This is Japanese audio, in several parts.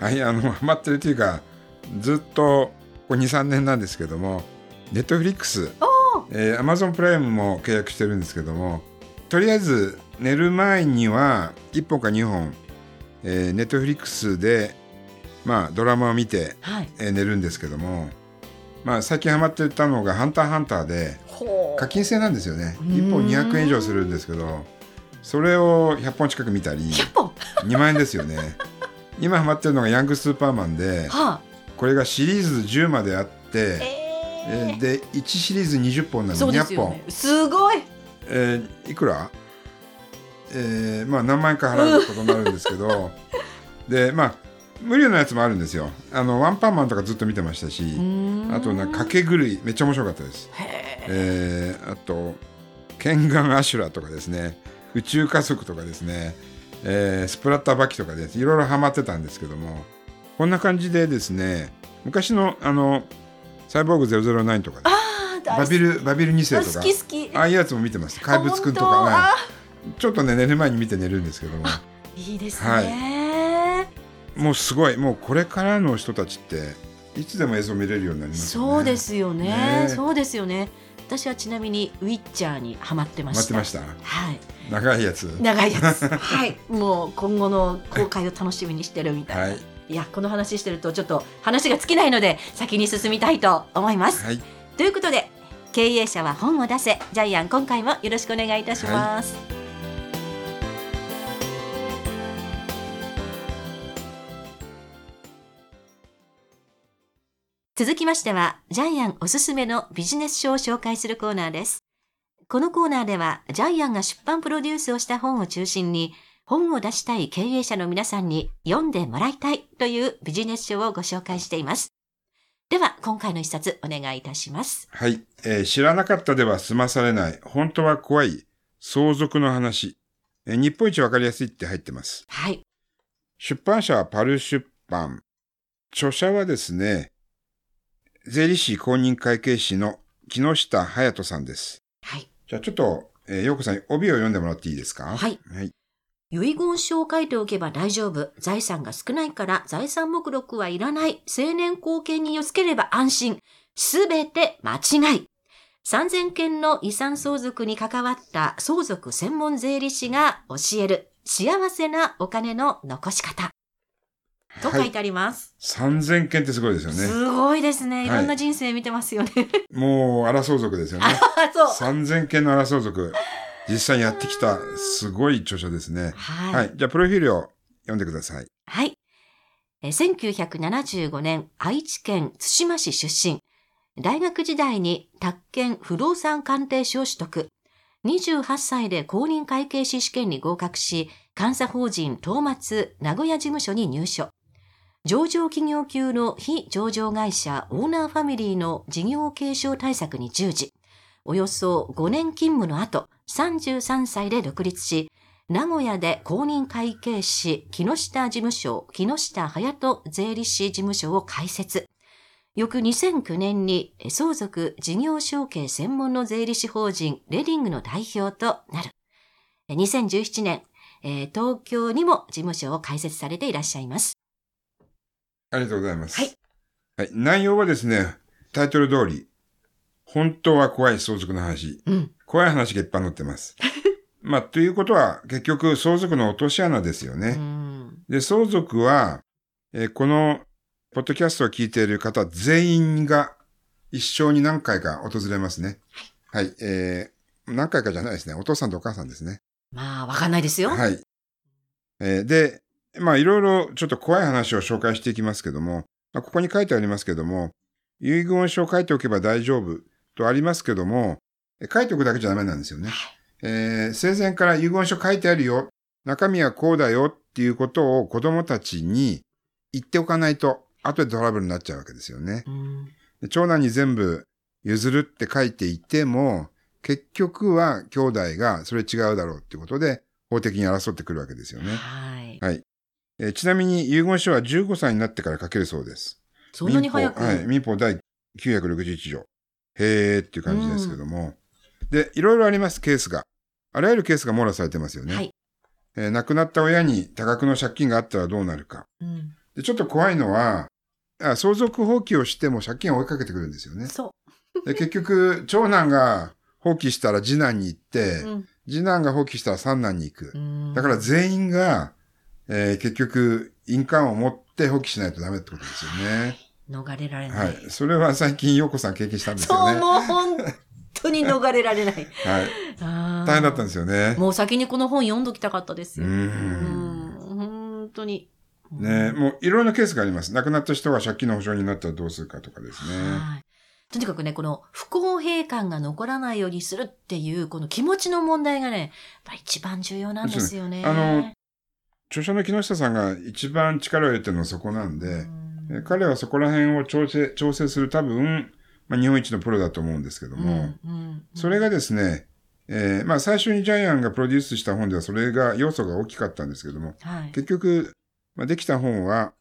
はい、あの、ハマってるというか、ずっと、ここ2、3年なんですけども、ネットフリックス、えマゾンプライムも契約してるんですけども、とりあえず寝る前には1本か2本、えー、ネットフリックスで、まあ、ドラマを見て、はい。えー寝るんですけども、まあ、最近ハマってたのが、ハンターハンターで、ほ課金制なんですよね。うーん。1本200円以上するんですけど、それを100本近く見たり、100本。2万円ですよね今ハマってるのがヤングスーパーマンではあ。これがシリーズ10まであって、ええーで1シリーズ20本なの200本、ですよね。すごい。えーいくら、えーまあ何万円か払うことになるんですけど でまあ無料のやつもあるんですよ。あのワンパンマンとかずっと見てましたしあとなんか掛け狂いめっちゃ面白かったです。えーあとケンガンアシュラとかですね。宇宙家族とかですね、えースプラッターバキとかですいろいろハマってたんですけどもこんな感じでですね昔のあのサイボーグ009とかバビルバビル2世と好かき好き。ああいうやつも見てます怪物くんとか、ちょっとね寝る前に見て寝るんですけども。いいですはね、もうすごい。もうこれからの人たちっていつでも映像見れるようになりますよね。そうですよね。ね。えそうですよね。私はちなみにウィッチャーにハマってました。待ってました。はい長いやつ。長いやつ。はい。もう今後の公開を楽しみにしてるみたいな、はい。いやこの話してるとちょっと話が尽きないので先に進みたいと思います、はい。ということで経営者は本を出せ。ジャイアン今回もよろしくお願いいたします、続きましてはジャイアンおすすめのビジネス書を紹介するコーナーですこのコーナーではジャイアンが出版プロデュースをした本を中心に本を出したい経営者の皆さんに読んでもらいたいというビジネス書をご紹介していますでは今回の一冊お願いいたしますはい、えー知らなかったでは済まされない、本当は怖い、相続の話。えー日本一わかりやすいって入ってます。はい出版社はパル出版。著者はですね、税理士公認会計士の木下隼人さんです。はいじゃあちょっと、えー、ようこさん、帯を読んでもらっていいですか？はい。はい。遺言書を書いておけば大丈夫。財産が少ないから財産目録はいらない。青年後見人をつければ安心。すべて間違い。3000件の遺産相続に関わった相続専門税理士が教える幸せなお金の残し方。と書いてあります。3000件ってすごいですよね。すごいですね。いはいろんな人生見てますよね。もう、荒相続ですよね。あ、そう。3000件の荒相続。実際にやってきた、すごい著書ですね。はい。はい。じゃあ、プロフィールを読んでください。はい。えー1975年、愛知県津島市出身。大学時代に宅建不動産鑑定士を取得。28歳で公認会計士試験に合格し、監査法人東松名古屋事務所に入所。上場企業級の非上場会社オーナーファミリーの事業継承対策に従事。およそ5年勤務の後、33歳で独立し、名古屋で公認会計士木下事務所木下隼人税理士事務所を開設。翌2009年に相続事業承継専門の税理士法人レディングの代表となる。2017年、東京にも事務所を開設されていらっしゃいます。ありがとうございます。はい。はい。内容はですね、タイトル通り、本当は怖い相続の話。うん。怖い話がいっぱい載ってます。まあ、ということは、結局、相続の落とし穴ですようね。ん。で、相続は、えーこの、ポッドキャストを聞いている方全員が一生に何回か訪れますね。はい。えー何回かじゃないですね。お父さんとお母さんですね。まあ、わかんないですよ。はい。えーで、まあ、いろいろちょっと怖い話を紹介していきますけども、まあ、ここに書いてありますけども、遺言書を書いておけば大丈夫とありますけども、え書いておくだけじゃダメなんですよね。えー生前から遺言書書いてあるよ。中身はこうだよっていうことを子供たちに言っておかないと、後でトラブルになっちゃうわけですよね。長男に全部譲るって書いていても、結局は兄弟がそれ違うだろうっていうことで、法的に争ってくるわけですよね。はい。はい。えーちなみに遺言書は15歳になってから書けるそうです。そんなに早く？民法はい。民法第961条。へーっていう感じですけども。で、いろいろあります、ケースが。あらゆるケースが網羅されてますよね。はい。えー亡くなった親に多額の借金があったらどうなるか。うんでちょっと怖いのは、あ相続放棄をしても借金を追いかけてくるんですよね。そで結局、長男が放棄したら次男に行って、う。うん次男が放棄したら三男に行く。うんだから全員が、えー結局、印鑑を持って放棄しないとダメってことですよね。逃れられな。はいい。それは最近、陽子さん経験したんですそう、よね。もう本当に逃れられない。はい。大大変だったんですよね。もう先にこの本読んどきたかったですうよ。うんん。本当に。ねもういろいろなケースがあります。亡くなった人が借金の保証になったらどうするかとかですね。はい。とにかくね、この不公平感が残らないようにするっていう、この気持ちの問題がね、やっぱり一番重要なんですよね。あの著者の木下さんが一番力を入れてるのはそこなんで、うんえ彼はそこら辺を調整、調整する多分、まあ、日本一のプロだと思うんですけども、うんうんそれがですね、えーまあ最初にジャイアンがプロデュースした本ではそれが、要素が大きかったんですけども、はい。結局、まあ、できた本は、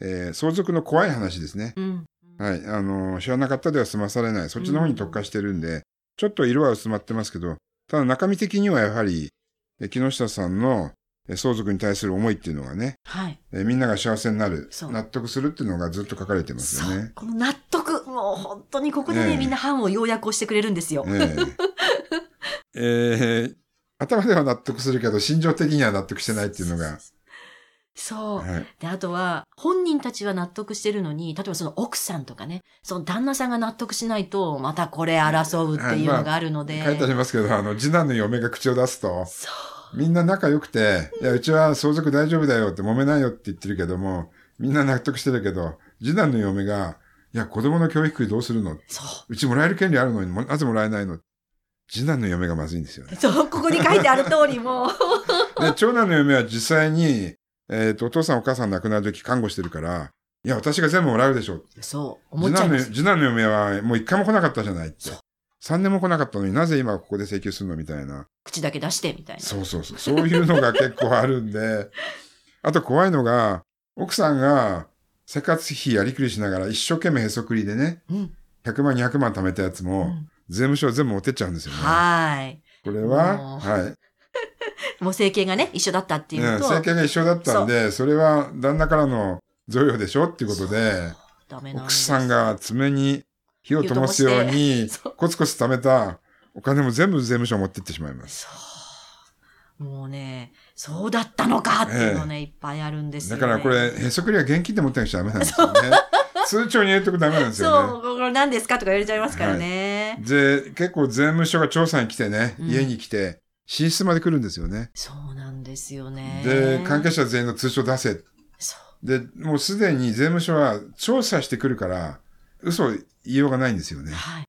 えー相続の怖い話ですね。うんはい。あのー知らなかったでは済まされない。そっちの方に特化してるんで、ちょっと色は薄まってますけど、ただ中身的にはやはり、え木下さんのえ相続に対する思いっていうのがね、はい。えみんなが幸せになる納得するっていうのがずっと書かれてますよね。。この納得。もう本当にここでね、ええみんな版を要約をしてくれるんですよ。えええー頭では納得するけど、心情的には納得してないっていうのが、そう。はい。で、あとは、本人たちは納得してるのに、例えばその奥さんとかね、その旦那さんが納得しないと、またこれ争うっていうのがあるので。書いてありますけど、あの、次男の嫁が口を出すと、そう。みんな仲良くて、いや、うちは相続大丈夫だよって揉めないよって言ってるけども、みんな納得してるけど、次男の嫁が、いや、子供の教育費どうするのそう。うちもらえる権利あるのに、もなぜもらえないの次男の嫁がまずいんですよね。そう、ここに書いてある通りもう。で、長男の嫁は実際に、えっ、と、お父さんお母さん亡くなるとき看護してるから、いや、私が全部もらうでしょ。そう、思っ次男の、ちゃいます。次男の嫁はもう一回も来なかったじゃないってそう。三年も来なかったのになぜ今ここで請求するのみたいな。口だけ出して、みたいな。そうそうそう。そういうのが結構あるんで。あと怖いのが、奥さんが生活費やりくりしながら一生懸命へそくりでね、うん。100万、200万貯めたやつうも、ん税務署全部持ってっちゃうんですよね。はい。これは、はい。もう整形がね、一緒だったっていううん、のと、政権が一緒だったんで、それは旦那からの贈与でしょっていうことで、奥すさんが爪に火を灯すようにそう、コツコツ貯めたお金も全部税務署持ってってしまいます。そう。もうね、そうだったのかっていうのね、いっぱいあるんですよ、ね。だからこれ、へそくりは現金で持ってなくちゃダメなんですよね。通帳に入れとくダメなんですそう、よね。これ何ですかとか言われちゃいますからね。で、結構税務署が調査に来てね、うん家に来て、寝室まで来るんですよね。そうなんですよね。で、関係者全員の通帳出せ。そう。で、もうすでに税務署は調査してくるから、嘘を言いようがないんですよね。はい。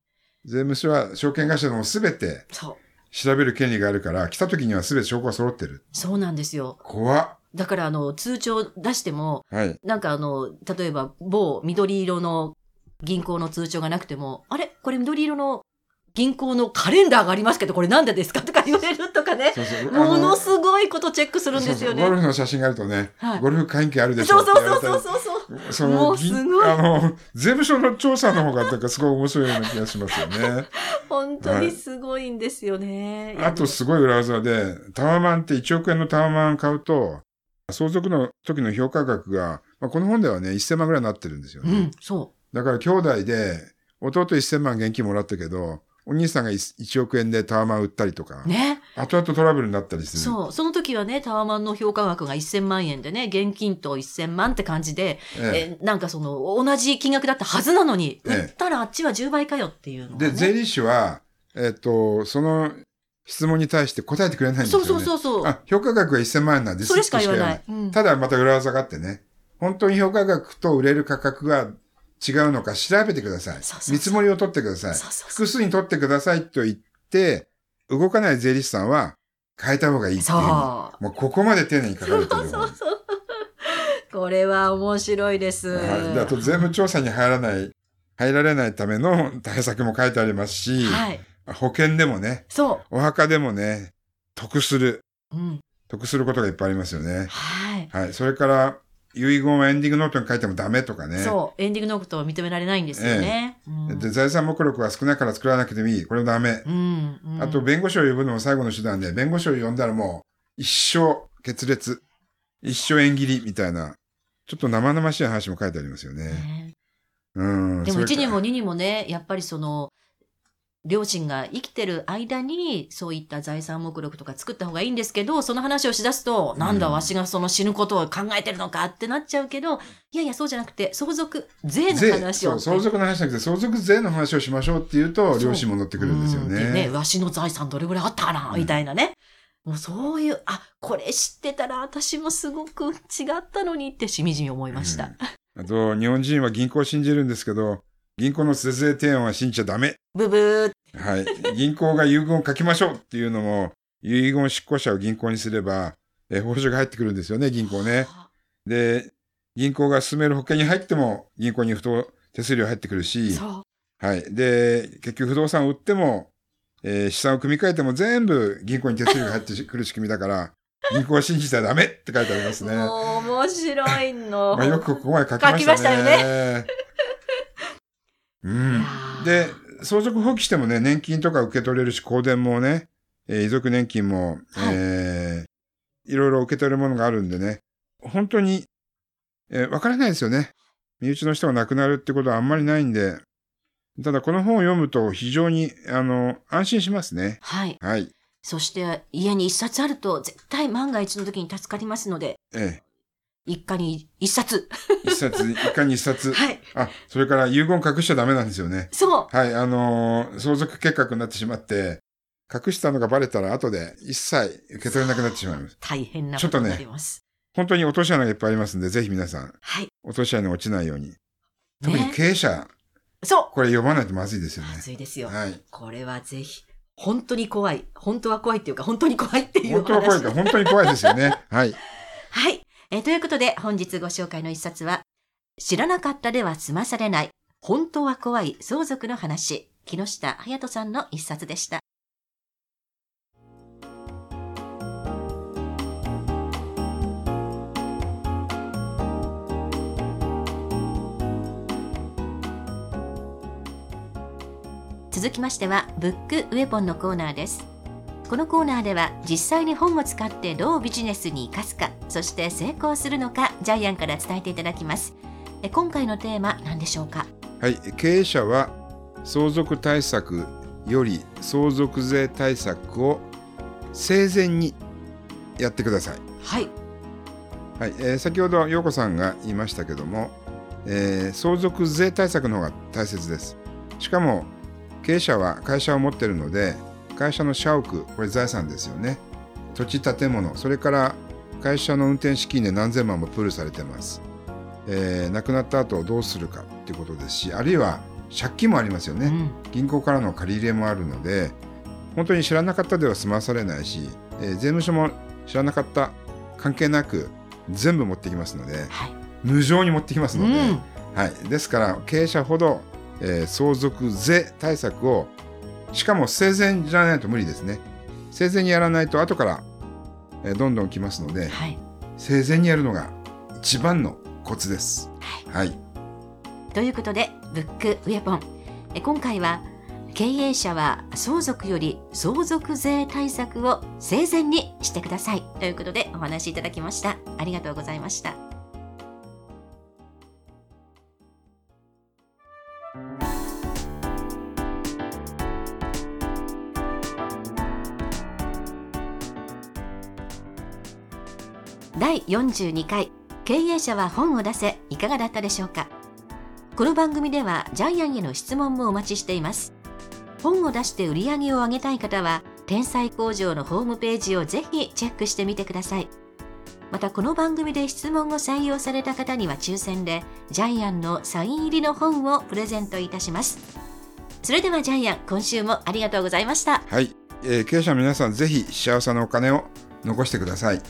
税務署は証券会社でもすべてそう。調べる権利があるから、来た時にはすべて証拠が揃ってる。そうなんですよ。怖っ。だから、あの、通帳出しても、はい。なんかあの、例えば、某緑色の銀行の通帳がなくても、あれ？これ緑色の銀行のカレンダーがありますけど、これなんでですかとか言われるとかね。そうそう。ものごすごいことチェックするんですよね。ゴルフの写真があるとね、はいゴルフ会員権あるでしょそうそうそうそうそうその銀うすごいあの、税務署の調査の方がなんかすごい面白いような気がしますよね。本当にすごいんですよね。いやあとすごい裏技で、タワマンって1億円のタワマン買うと、相続の時の評価額が、まあ、この本ではね、1000万ぐらいになってるんですよね。うん、そだから兄弟で、弟1000万現金もらったけど、お兄さんが 1, 億円でタワマン売ったりとか、う。ね。後々トラブルになったりする。そう。その時はね、タワマンの評価額が1000万円でね、現金と1000万って感じで、ええなんかその、同じ金額だったはずなのに、ええ売ったらあっちは10倍かよっていうのが、で、ね。税理士は、えっ、と、その質問に対して答えてくれないんですよね。そうそうそうそう。あ、評価額が1000万円なんですそれしか言わない。うんただまた裏技があってね、本当に評価額と売れる価格が違うのか調べてください。そうそうそう見積もりを取ってください。そうそうそう複数に取ってくださいと言って、動かない税理士さんは変えた方がいいっていう。そう。もうここまで丁寧に書かれてるそうそうそう。これは面白いです。はい、であと税務調査に入らない入られないための対策も書いてありますし、はい。保険でもねそお墓でもね得するう。うん。得することがいっぱいありますよね。はい。はい、それから遺言はエンディングノートに書いてもダメとかね。そう。エンディングノートは認められないんですよね。うんで財産目録は少ないから作らなくてもいい。これもダメ。うん。うんあと、弁護士を呼ぶのも最後の手段で、弁護士を呼んだらもう一生決裂、一生縁切りみたいな、ちょっと生々しい話も書いてありますよね。ねうん。でもそれか1にも2にもね、やっぱりその、両親が生きてる間に、そういった財産目録とか作った方がいいんですけど、その話をしだすと、なんだ、うんわしがその死ぬことを考えてるのかってなっちゃうけど、いやいや、そうじゃなくて、相続税の税話を。そう、相続の話じゃなくて、相続税の話をしましょうっていうと、両親も乗ってくるんですよね、ね。わしの財産どれぐらいあったかな、うんみたいなね。もうそういう、あ、これ知ってたら私もすごく違ったのにってしみじみ思いました。あと、日本人は銀行を信じるんですけど、銀行の節税提案は信じちゃダメ。ブブー。はい。銀行が遺言を書きましょうっていうのも、遺言執行者を銀行にすれば、え報酬が入ってくるんですよね、銀行ね。で、銀行が進める保険に入っても、銀行に不当手数料入ってくるし。はい。で、結局不動産を売っても、えー資産を組み替えても全部銀行に手数料が入ってくる仕組みだから、銀行は信じたらダメって書いてありますね。面白いの。まあ、よくここまで書きましたね。書きましたよね。うん。で、相続放棄してもね、年金とか受け取れるし、香典もね、えー遺族年金も、はいえーいろいろ受け取れるものがあるんでね、本当に、えーわからないですよね。身内の人が亡くなるってことはあんまりないんで、ただこの本を読むと非常に、あの、安心しますね。はい。はい。そして、家に一冊あると、絶対万が一の時に助かりますので、え一家に一冊。え一冊、一家に一冊。はい。あ、それから遺言隠しちゃダメなんですよね。そう。はい、あのー相続計画になってしまって、隠したのがバレたら後で一切受け取れなくなってしまいます。大変なことになります。本当に落とし穴がいっぱいありますんで、ぜひ皆さん、はい。落とし穴に落ちないように。特にね。経営者、そこれ読まないとまずいですよう。ね。熱いですよ。はい。これはぜひ、本当に怖い。本当は怖いっていうか、本当に怖いっていう本当は怖い話から、本当に怖いですよね。はい。はい。えーということで、本日ご紹介の一冊は、知らなかったでは済まされない、本当は怖い相続の話、木下隼人さんの一冊でした。続きましては、ブックウェポンのコーナーです。このコーナーでは実際に本を使ってどうビジネスに生かすかそして成功するのかジャイアンから伝えていただきますえ今回のテーマ何でしょうか？はい。経営者は、相続対策より相続税対策を生前にやってください。はいはい、えー先ほど陽子さんが言いましたけども、えー相続税対策の方が大切です。しかも経営者は会社を持っているので会社の社屋これ財産ですよね。土地建物それから会社の運転資金で何千万もプールされてます、えー亡くなった後どうするかっていうことですしあるいは借金もありますよね、うん。銀行からの借り入れもあるので本当に知らなかったでは済まされないし、えー税務署も知らなかった関係なく全部持ってきますのではい。無情に持ってきますので、うん。はい、ですから経営者ほど、えー相続税対策をしかも生前じゃないと無理ですね。生前にやらないと後から、えーどんどん来ますのではい。生前にやるのが一番のコツです。はい、ということでブックウェポン。え今回は経営者は相続より相続税対策を生前にしてください。ということでお話しいただきました。ありがとうございました第42回。経営者は本を出せ。いかがだったでしょうか？この番組ではジャイアンへの質問もお待ちしています。本を出して売り上げを上げたい方は天才工場のホームページをぜひチェックしてみてください。またこの番組で質問を採用された方には抽選でジャイアンのサイン入りの本をプレゼントいたします。それではジャイアン今週もありがとうございました。はい。えー経営者の皆さんぜひ幸せなお金を残してください。